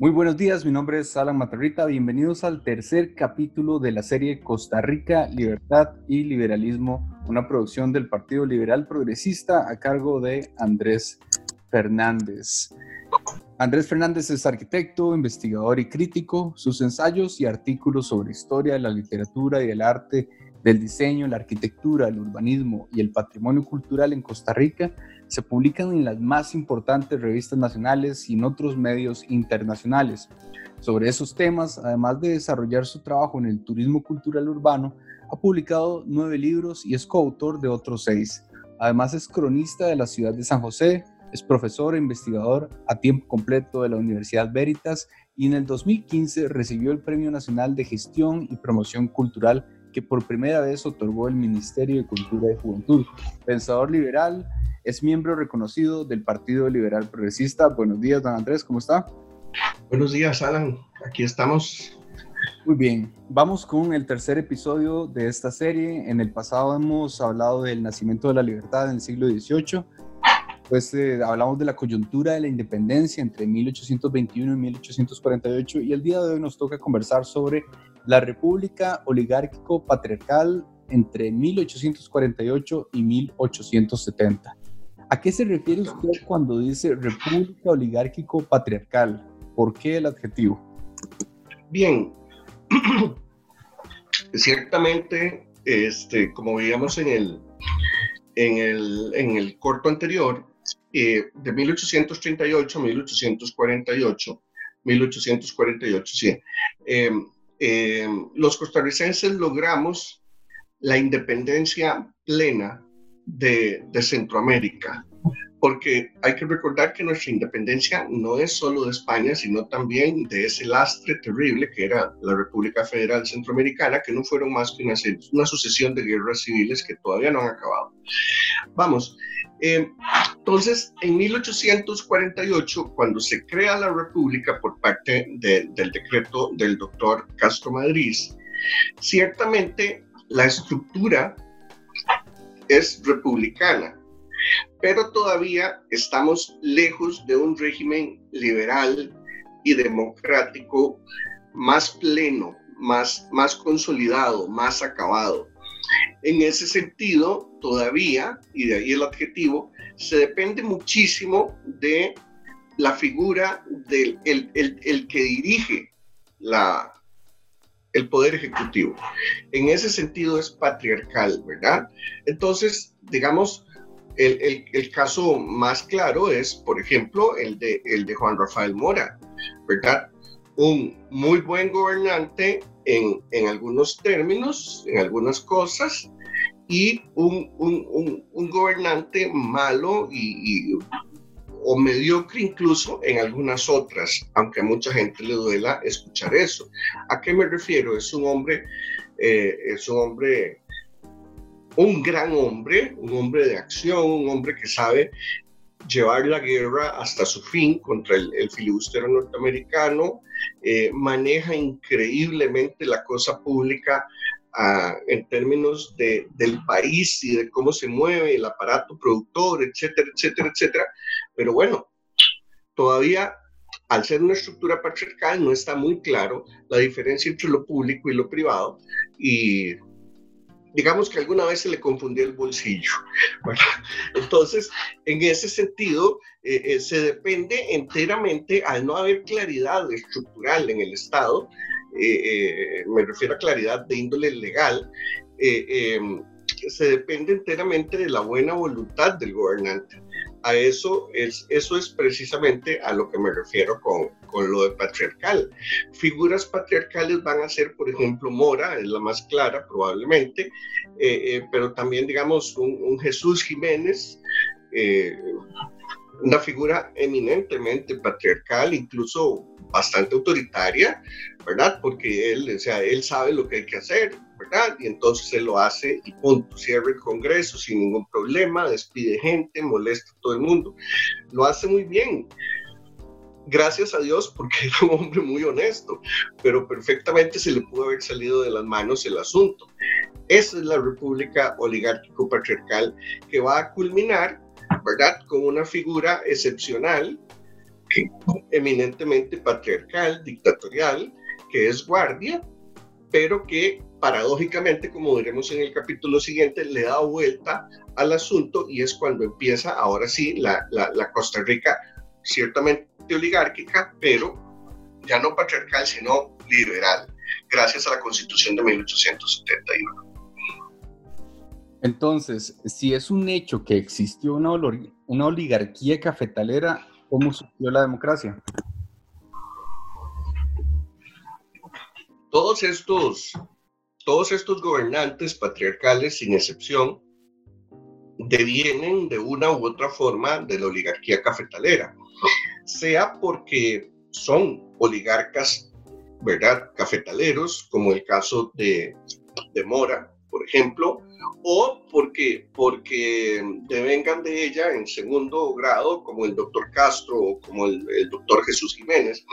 Muy buenos días, mi nombre es Alan Matarrita. Bienvenidos al tercer capítulo de la serie Costa Rica, Libertad y Liberalismo, una producción del Partido Liberal Progresista a cargo de Andrés Fernández. Andrés Fernández es arquitecto, investigador y crítico. Sus ensayos y artículos sobre historia la literatura y el arte, del diseño, la arquitectura, el urbanismo y el patrimonio cultural en Costa Rica se publican en las más importantes revistas nacionales y en otros medios internacionales. Sobre esos temas, además de desarrollar su trabajo en el turismo cultural urbano, ha publicado nueve libros y es coautor de otros seis. Además es cronista de la ciudad de San José, es profesor e investigador a tiempo completo de la Universidad Veritas y en el 2015 recibió el Premio Nacional de Gestión y Promoción Cultural que por primera vez otorgó el Ministerio de Cultura y Juventud. Pensador liberal, es miembro reconocido del Partido Liberal Progresista. Buenos días, don Andrés, ¿cómo está? Buenos días, Alan. Aquí estamos. Muy bien, vamos con el tercer episodio de esta serie. En el pasado hemos hablado del nacimiento de la libertad en el siglo XVIII. Pues eh, hablamos de la coyuntura de la independencia entre 1821 y 1848 y el día de hoy nos toca conversar sobre la república oligárquico-patriarcal entre 1848 y 1870. ¿A qué se refiere usted cuando dice república oligárquico-patriarcal? ¿Por qué el adjetivo? Bien, ciertamente, este, como veíamos en el, en el, en el corto anterior, eh, de 1838 a 1848, 1848, sí, eh, eh, los costarricenses logramos la independencia plena de, Centroamérica, porque hay que recordar que nuestra independencia no es solo de España, sino también de ese lastre terrible que era la República Federal Centroamericana, que no fueron más que una, sucesión de guerras civiles que todavía no han acabado. Vamos, eh, entonces, en 1848, cuando se crea la República por parte del decreto del doctor Castro Madrid, ciertamente la estructura es republicana, pero todavía estamos lejos de un régimen liberal y democrático más pleno, más, más consolidado, más acabado. En ese sentido, todavía, y de ahí el adjetivo, se depende muchísimo de la figura del el que dirige la, el poder ejecutivo. En ese sentido es patriarcal, ¿verdad? Entonces, digamos, el, el, caso más claro es, por ejemplo, el de, el de Juan Rafael Mora, ¿verdad? Un muy buen gobernante en, en algunos términos, en algunas cosas, y un, un, un, gobernante malo y, y o mediocre incluso en algunas otras, aunque a mucha gente le duela escuchar eso. ¿A qué me refiero? Es un hombre, eh, es un hombre, un gran hombre, un hombre de acción, un hombre que sabe llevar la guerra hasta su fin contra el, filibustero norteamericano, eh, maneja increíblemente la cosa pública en términos de, del país y de cómo se mueve el aparato productor, etcétera, etcétera, etcétera. Pero bueno, todavía al ser una estructura patriarcal no está muy claro la diferencia entre lo público y lo privado y digamos que alguna vez se le confundió el bolsillo. Entonces, en ese sentido, eh, eh, se depende enteramente, al no haber claridad estructural en el Estado, eh, me refiero a claridad de índole legal, se depende enteramente de la buena voluntad del gobernante. A eso es, eso es precisamente a lo que me refiero con, con lo de patriarcal. Figuras patriarcales van a ser, por ejemplo, Mora, es la más clara probablemente, pero también, digamos, un, Jesús Jiménez, una figura eminentemente patriarcal, incluso bastante autoritaria, ¿verdad? Porque él, o sea, él sabe lo que hay que hacer, ¿verdad? Y entonces él lo hace y punto, cierra el Congreso sin ningún problema, despide gente, molesta a todo el mundo. Lo hace muy bien. Gracias a Dios porque era un hombre muy honesto, pero perfectamente se le pudo haber salido de las manos el asunto. Esa es la república oligárquico-patriarcal que va a culminar, ¿verdad?, con una figura excepcional eminentemente patriarcal, dictatorial, que es guardia, pero que paradójicamente, como veremos en el capítulo siguiente, le da vuelta al asunto y es cuando empieza ahora sí la, la, Costa Rica ciertamente oligárquica, pero ya no patriarcal, sino liberal, gracias a la constitución de 1871. Entonces, si es un hecho que existió una, una oligarquía cafetalera, ¿cómo surgió la democracia? Todos estos, todos estos gobernantes patriarcales, sin excepción, devienen de una u otra forma de la oligarquía cafetalera, sea porque son oligarcas, ¿verdad?, cafetaleros, como el caso de, de Mora, por ejemplo, o porque, porque devengan de ella en segundo grado, como el doctor Castro o como el, doctor Jesús Jiménez.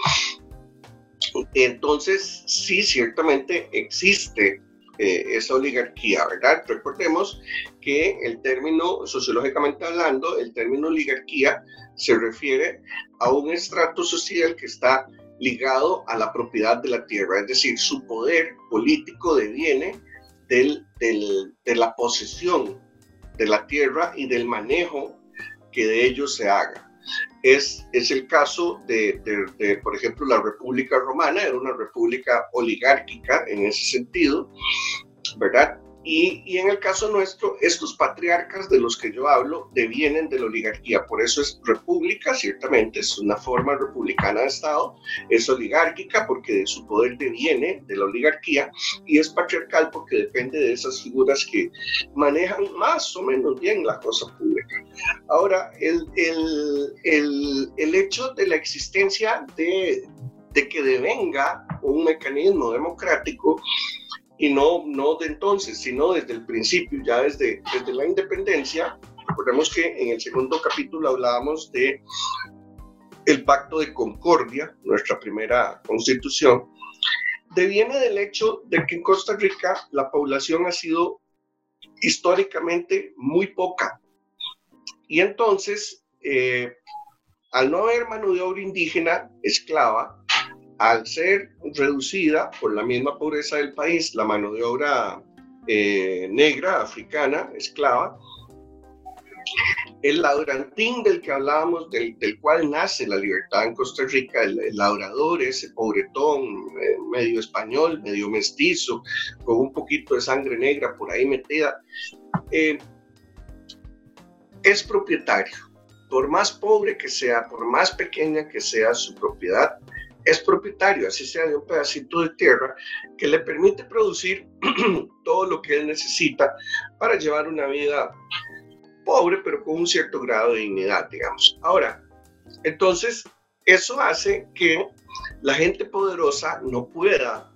Entonces, sí, ciertamente existe eh, esa oligarquía, ¿verdad? Recordemos que el término, sociológicamente hablando, el término oligarquía se refiere a un estrato social que está ligado a la propiedad de la tierra, es decir, su poder político deviene del, de la posesión de la tierra y del manejo que de ellos se haga. Es, es el caso de, de, por ejemplo, la República Romana, era una república oligárquica en ese sentido, ¿verdad? Y, en el caso nuestro, estos patriarcas de los que yo hablo devienen de la oligarquía, por eso es república, ciertamente es una forma republicana de Estado, es oligárquica porque su poder deviene de la oligarquía y es patriarcal porque depende de esas figuras que manejan más o menos bien la cosa pública. Ahora, el, el, el, el hecho de la existencia de, de que devenga un mecanismo democrático, y no, no de entonces, sino desde el principio, ya desde, desde la independencia. Recordemos que en el segundo capítulo hablábamos de el Pacto de Concordia, nuestra primera constitución, deviene del hecho de que en Costa Rica la población ha sido históricamente muy poca. Y entonces, eh, al no haber mano de obra indígena esclava, al ser reducida por la misma pobreza del país, la mano de obra eh, negra, africana, esclava, el labrantín del que hablábamos, del, cual nace la libertad en Costa Rica, el, labrador, ese pobretón, eh, medio español, medio mestizo, con un poquito de sangre negra por ahí metida, eh, es propietario. Por más pobre que sea, por más pequeña que sea su propiedad, es propietario, así sea de un pedacito de tierra, que le permite producir todo lo que él necesita para llevar una vida pobre, pero con un cierto grado de dignidad, digamos. Ahora, entonces, eso hace que la gente poderosa no pueda,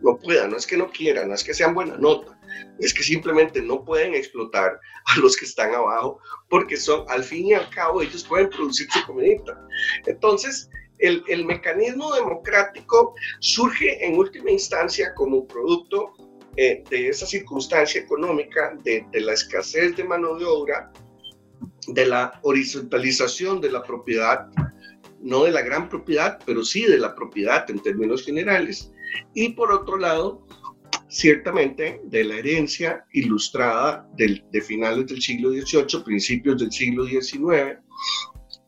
no pueda, no es que no quiera, no es que sean buena nota, es que simplemente no pueden explotar a los que están abajo, porque son, al fin y al cabo, ellos pueden producir su comidita. Entonces, el, mecanismo democrático surge en última instancia como producto eh, de esa circunstancia económica, de, la escasez de mano de obra, de la horizontalización de la propiedad, no de la gran propiedad, pero sí de la propiedad en términos generales, y por otro lado, ciertamente de la herencia ilustrada de finales del siglo XVIII, principios del siglo XIX,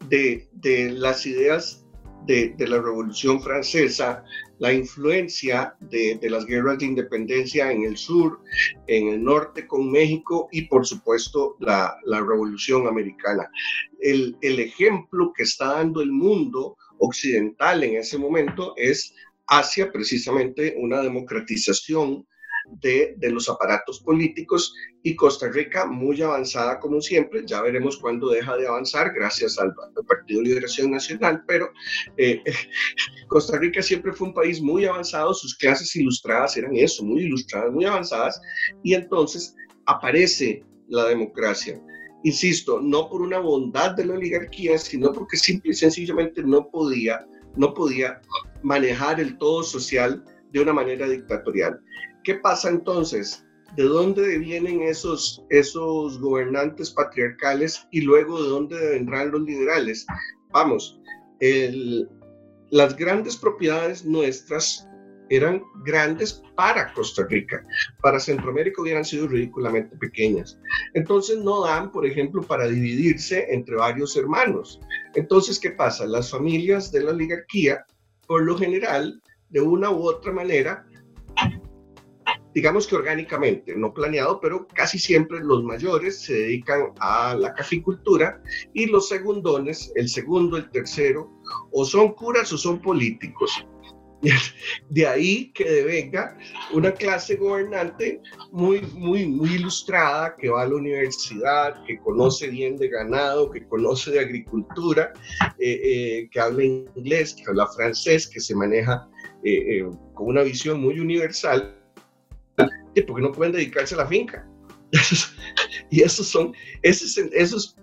de, de las ideas de, la Revolución Francesa, la influencia de, las guerras de independencia en el sur, en el norte con México y por supuesto la, Revolución Americana. El, ejemplo que está dando el mundo occidental en ese momento es hacia precisamente una democratización de, los aparatos políticos y Costa Rica muy avanzada como siempre, ya veremos cuándo deja de avanzar gracias al, Partido Liberación Nacional, pero eh, Costa Rica siempre fue un país muy avanzado, sus clases ilustradas eran eso, muy ilustradas, muy avanzadas, y entonces aparece la democracia. Insisto, no por una bondad de la oligarquía, sino porque simple y sencillamente no podía, no podía manejar el todo social de una manera dictatorial. ¿Qué pasa entonces? ¿De dónde vienen esos, esos gobernantes patriarcales y luego de dónde vendrán los liberales? Vamos, las grandes propiedades nuestras eran grandes para Costa Rica. Para Centroamérica hubieran sido ridículamente pequeñas. Entonces no dan, por ejemplo, para dividirse entre varios hermanos. Entonces, ¿qué pasa? Las familias de la oligarquía, por lo general, de una u otra manera, digamos que orgánicamente, no planeado, pero casi siempre los mayores se dedican a la caficultura y los segundones, el segundo, el tercero, o son curas o son políticos. De ahí que devenga una clase gobernante muy, muy, muy ilustrada, que va a la universidad, que conoce bien de ganado, que conoce de agricultura, eh, eh, que habla inglés, que habla francés, que se maneja eh, con una visión muy universal, porque no pueden dedicarse a la finca. y esos son, esos, esos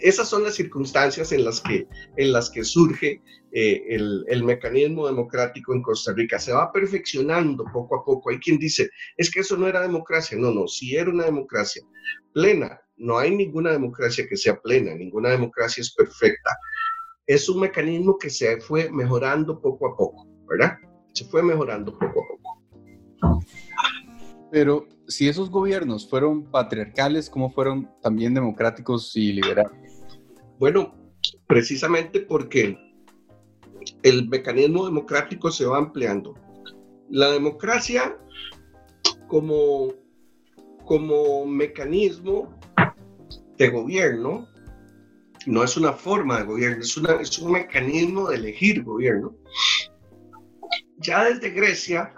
esas son las circunstancias en las que, en las que surge eh, el, el, mecanismo democrático en Costa Rica. Se va perfeccionando poco a poco. Hay quien dice, es que eso no era democracia. No, no, sí era una democracia plena. No hay ninguna democracia que sea plena, ninguna democracia es perfecta. Es un mecanismo que se fue mejorando poco a poco, ¿verdad? Se fue mejorando poco a poco. Pero si esos gobiernos fueron patriarcales, ¿cómo fueron también democráticos y liberales? Bueno, precisamente porque el mecanismo democrático se va ampliando. La democracia como, como mecanismo de gobierno no es una forma de gobierno, es, una, es un mecanismo de elegir gobierno. Ya desde Grecia,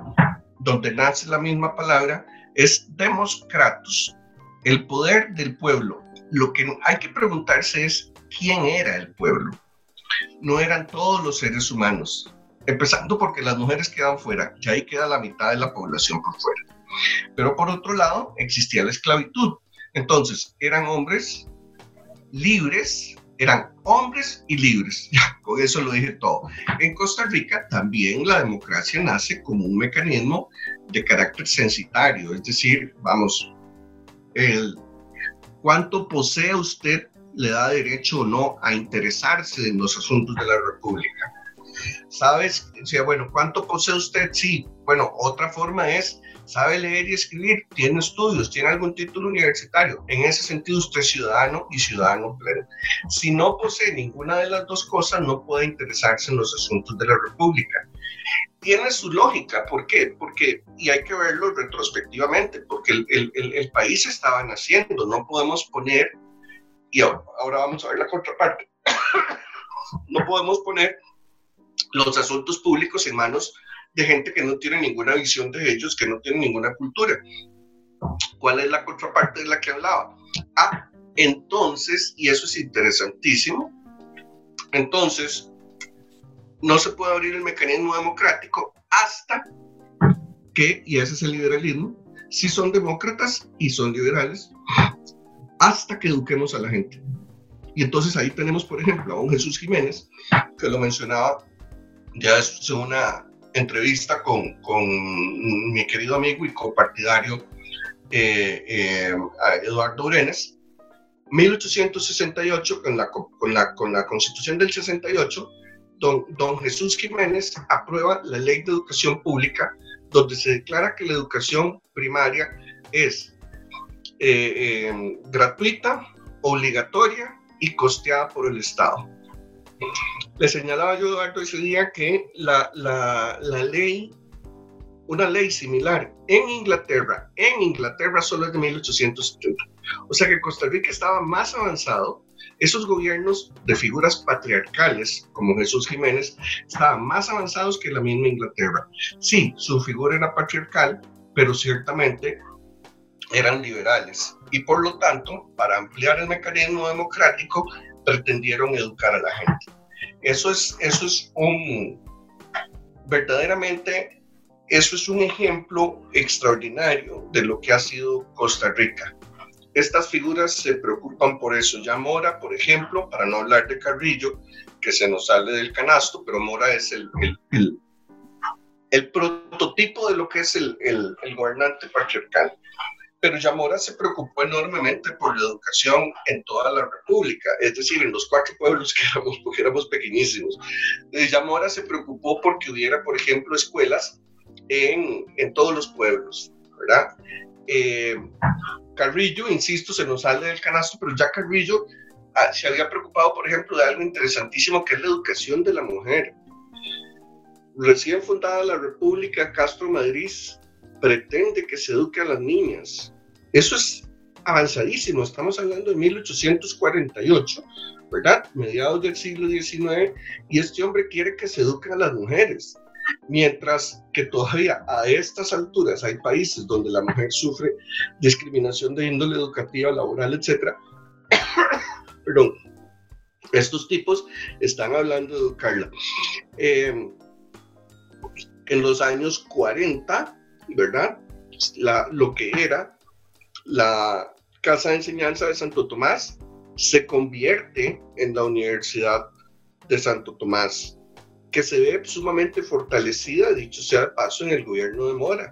donde nace la misma palabra, es demoskratos, el poder del pueblo. Lo que hay que preguntarse es quién era el pueblo. No eran todos los seres humanos, empezando porque las mujeres quedan fuera, ya ahí queda la mitad de la población por fuera. Pero por otro lado, existía la esclavitud. Entonces, eran hombres libres, eran hombres y libres. Con eso lo dije todo. En Costa Rica también la democracia nace como un mecanismo de carácter censitario, es decir, vamos, el cuánto posee usted le da derecho o no a interesarse en los asuntos de la República. ¿Sabes? O bueno, ¿cuánto posee usted? Sí. Bueno, otra forma es, ¿sabe leer y escribir? ¿Tiene estudios? ¿Tiene algún título universitario? En ese sentido, usted es ciudadano y ciudadano pleno. Si no posee ninguna de las dos cosas, no puede interesarse en los asuntos de la República. Tiene su lógica, ¿por qué? Porque, y hay que verlo retrospectivamente, porque el, el, el, país estaba naciendo, no podemos poner y ahora vamos a ver la contraparte. no podemos poner los asuntos públicos en manos gente que no tiene ninguna visión de ellos, que no tiene ninguna cultura. ¿Cuál es la contraparte de la que hablaba? Ah, entonces, y eso es interesantísimo, entonces no se puede abrir el mecanismo democrático hasta que, y ese es el liberalismo, si son demócratas y son liberales, hasta que eduquemos a la gente. Y entonces ahí tenemos, por ejemplo, a un Jesús Jiménez, que lo mencionaba ya en una entrevista con, con, mi querido amigo y copartidario eh, eh, Eduardo Urenes, 1868, con la, con, la, con la constitución del 68, don, don Jesús Jiménez aprueba la ley de educación pública, donde se declara que la educación primaria es eh, eh, gratuita, obligatoria y costeada por el Estado. Le señalaba yo, Eduardo, ese día que la, la, la ley, una ley similar en Inglaterra, en Inglaterra solo es de 1870. O sea que Costa Rica estaba más avanzado esos gobiernos de figuras patriarcales, como Jesús Jiménez, estaban más avanzados que la misma Inglaterra. Sí, su figura era patriarcal, pero ciertamente eran liberales y por lo tanto, para ampliar el mecanismo democrático, pretendieron educar a la gente. Eso es, eso es un, verdaderamente, eso es un ejemplo extraordinario de lo que ha sido Costa Rica. Estas figuras se preocupan por eso. Ya Mora, por ejemplo, para no hablar de Carrillo, que se nos sale del canasto, pero Mora es el, el, el, prototipo de lo que es el, el, el gobernante patriarcal pero Yamora se preocupó enormemente por la educación en toda la República, es decir, en los cuatro pueblos que éramos, porque éramos pequeñísimos. Yamora se preocupó porque hubiera, por ejemplo, escuelas en, en todos los pueblos, ¿verdad? Eh, Carrillo, insisto, se nos sale del canasto, pero ya Carrillo ah, se había preocupado, por ejemplo, de algo interesantísimo que es la educación de la mujer. Recién fundada la República, Castro Madrid pretende que se eduque a las niñas. Eso es avanzadísimo, estamos hablando de 1848, ¿verdad? Mediados del siglo XIX, y este hombre quiere que se eduquen a las mujeres. Mientras que todavía a estas alturas hay países donde la mujer sufre discriminación de índole educativa, laboral, etc. Perdón, estos tipos están hablando de educarla. Eh, en los años 40, ¿verdad? lo que era la Casa de Enseñanza de Santo Tomás se convierte en la Universidad de Santo Tomás, que se ve sumamente fortalecida, dicho sea de paso, en el gobierno de Mora.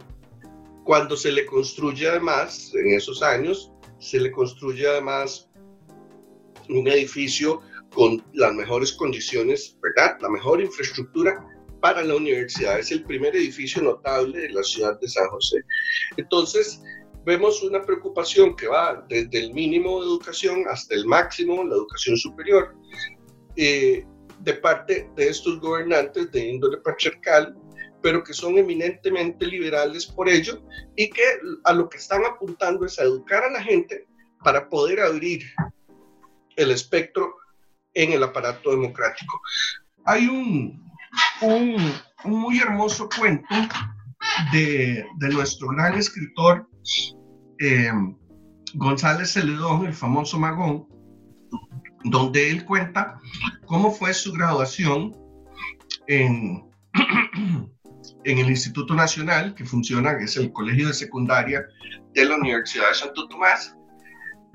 Cuando se le construye además, en esos años, se le construye además un edificio con las mejores condiciones, ¿verdad? La mejor infraestructura para la universidad. Es el primer edificio notable de la ciudad de San José. Entonces, vemos una preocupación que va desde el mínimo de educación hasta el máximo, la educación superior, eh, de parte de estos gobernantes de índole patriarcal, pero que son eminentemente liberales por ello y que a lo que están apuntando es a educar a la gente para poder abrir el espectro en el aparato democrático. Hay un, un, muy hermoso cuento de, de nuestro gran escritor eh, González Celedón, el famoso Magón, donde él cuenta cómo fue su graduación en, el Instituto Nacional, que funciona, que es el colegio de secundaria de la Universidad de Santo Tomás.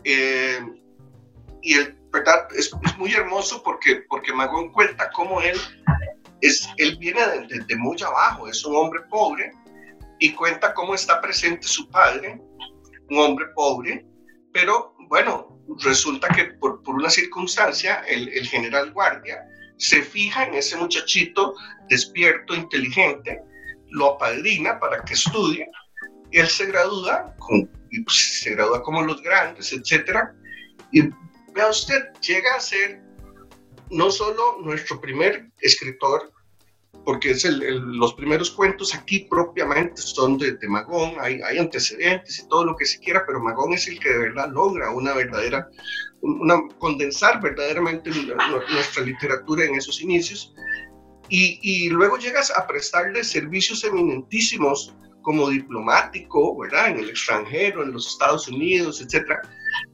Eh, y el, ¿verdad? Es, es, muy hermoso porque, porque Magón cuenta cómo él él viene de, muy abajo, es un hombre pobre y cuenta cómo está presente su padre, un hombre pobre, pero bueno, resulta que por, una circunstancia el, general guardia se fija en ese muchachito despierto, inteligente, lo apadrina para que estudie, él se gradúa, pues, se gradúa como los grandes, etc. Y vea usted, llega a ser no solo nuestro primer escritor, porque es los primeros cuentos aquí propiamente son de, Magón, hay, hay, antecedentes y todo lo que se quiera, pero Magón es el que de verdad logra una verdadera, una, condensar verdaderamente nuestra literatura en esos inicios. Y, y, luego llegas a prestarle servicios eminentísimos como diplomático, ¿verdad? En el extranjero, en los Estados Unidos, etcétera,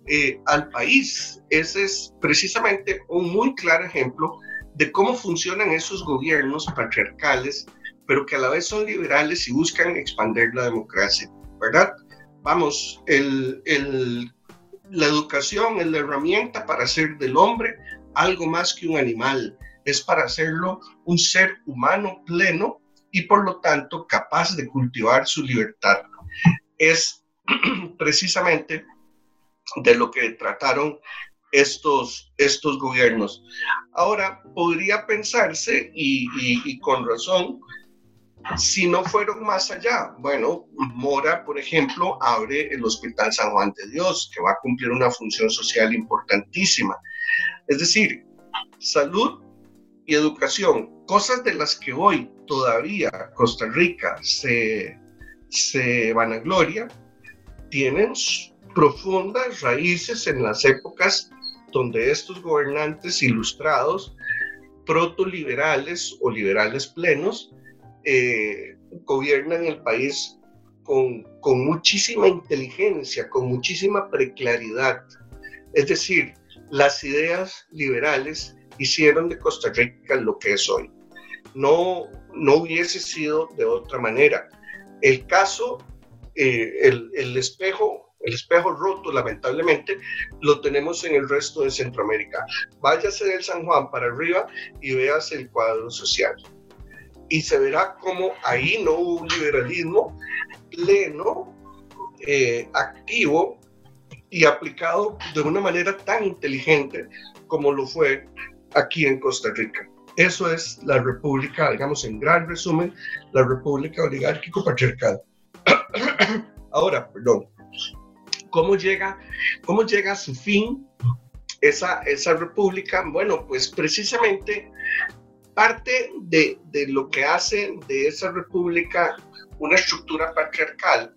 eh, al país. Ese es precisamente un muy claro ejemplo de cómo funcionan esos gobiernos patriarcales, pero que a la vez son liberales y buscan expandir la democracia, ¿verdad? Vamos, el, el, la educación es la herramienta para hacer del hombre algo más que un animal, es para hacerlo un ser humano pleno y por lo tanto capaz de cultivar su libertad. Es precisamente de lo que trataron estos, estos gobiernos. Ahora, podría pensarse, y, con razón, si no fueron más allá. Bueno, Mora, por ejemplo, abre el Hospital San Juan de Dios, que va a cumplir una función social importantísima. Es decir, salud y educación, cosas de las que hoy todavía Costa Rica se, se vanagloria, tienen profundas raíces en las épocas donde estos gobernantes ilustrados, protoliberales o liberales plenos, eh, gobiernan el país con, con muchísima inteligencia, con muchísima preclaridad. Es decir, las ideas liberales hicieron de Costa Rica lo que es hoy. No, no hubiese sido de otra manera. El caso, eh, el, el espejo el espejo roto, lamentablemente, lo tenemos en el resto de Centroamérica. Váyase del San Juan para arriba y veas el cuadro social. Y se verá como ahí no hubo un liberalismo pleno eh, activo y aplicado de una manera tan inteligente como lo fue aquí en Costa Rica. Eso es la república, digamos en gran resumen, la república oligárquico-patriarcal. Ahora, perdón, ¿cómo llega, ¿cómo llega a su fin esa, esa república? Bueno, pues precisamente parte de, de lo que hace de esa república una estructura patriarcal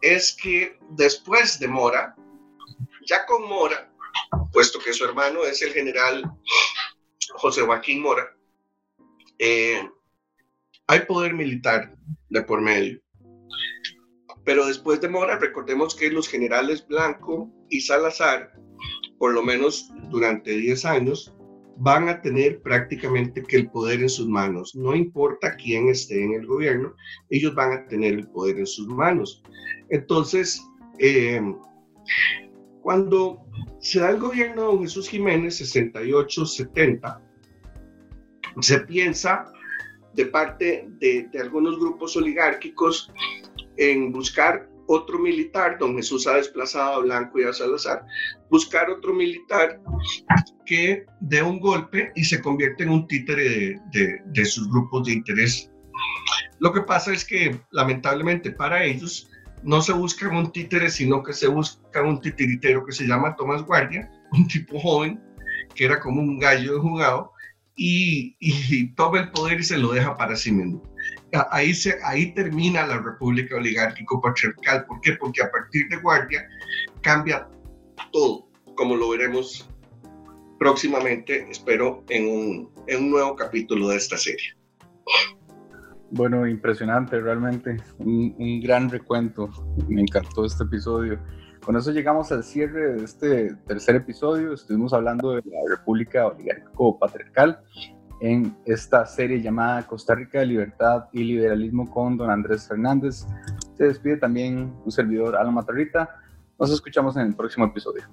es que después de Mora, ya con Mora, puesto que su hermano es el general José Joaquín Mora, eh, hay poder militar de por medio. Pero después de Mora, recordemos que los generales Blanco y Salazar, por lo menos durante 10 años, van a tener prácticamente que el poder en sus manos. No importa quién esté en el gobierno, ellos van a tener el poder en sus manos. Entonces, eh, cuando se da el gobierno de Jesús Jiménez, 68-70, se piensa de parte de, algunos grupos oligárquicos en buscar otro militar, don Jesús ha desplazado a Blanco y a Salazar, buscar otro militar que dé un golpe y se convierte en un títere de, sus grupos de interés. Lo que pasa es que lamentablemente para ellos no se busca un títere, sino que se busca un titiritero que se llama Tomás Guardia, un tipo joven que era como un gallo de jugado y, toma el poder y se lo deja para sí mismo. Ahí, se, ahí termina la república oligárquico-patriarcal. ¿Por qué? Porque a partir de Guardia cambia todo, como lo veremos próximamente, espero, en un, en un nuevo capítulo de esta serie. Bueno, impresionante, realmente. Un, un, gran recuento. Me encantó este episodio. Con eso llegamos al cierre de este tercer episodio. Estuvimos hablando de la República Oligárquico-Patriarcal en esta serie llamada Costa Rica Libertad y Liberalismo con don Andrés Fernández. Se despide también un servidor, Alma Matarrita. Nos escuchamos en el próximo episodio.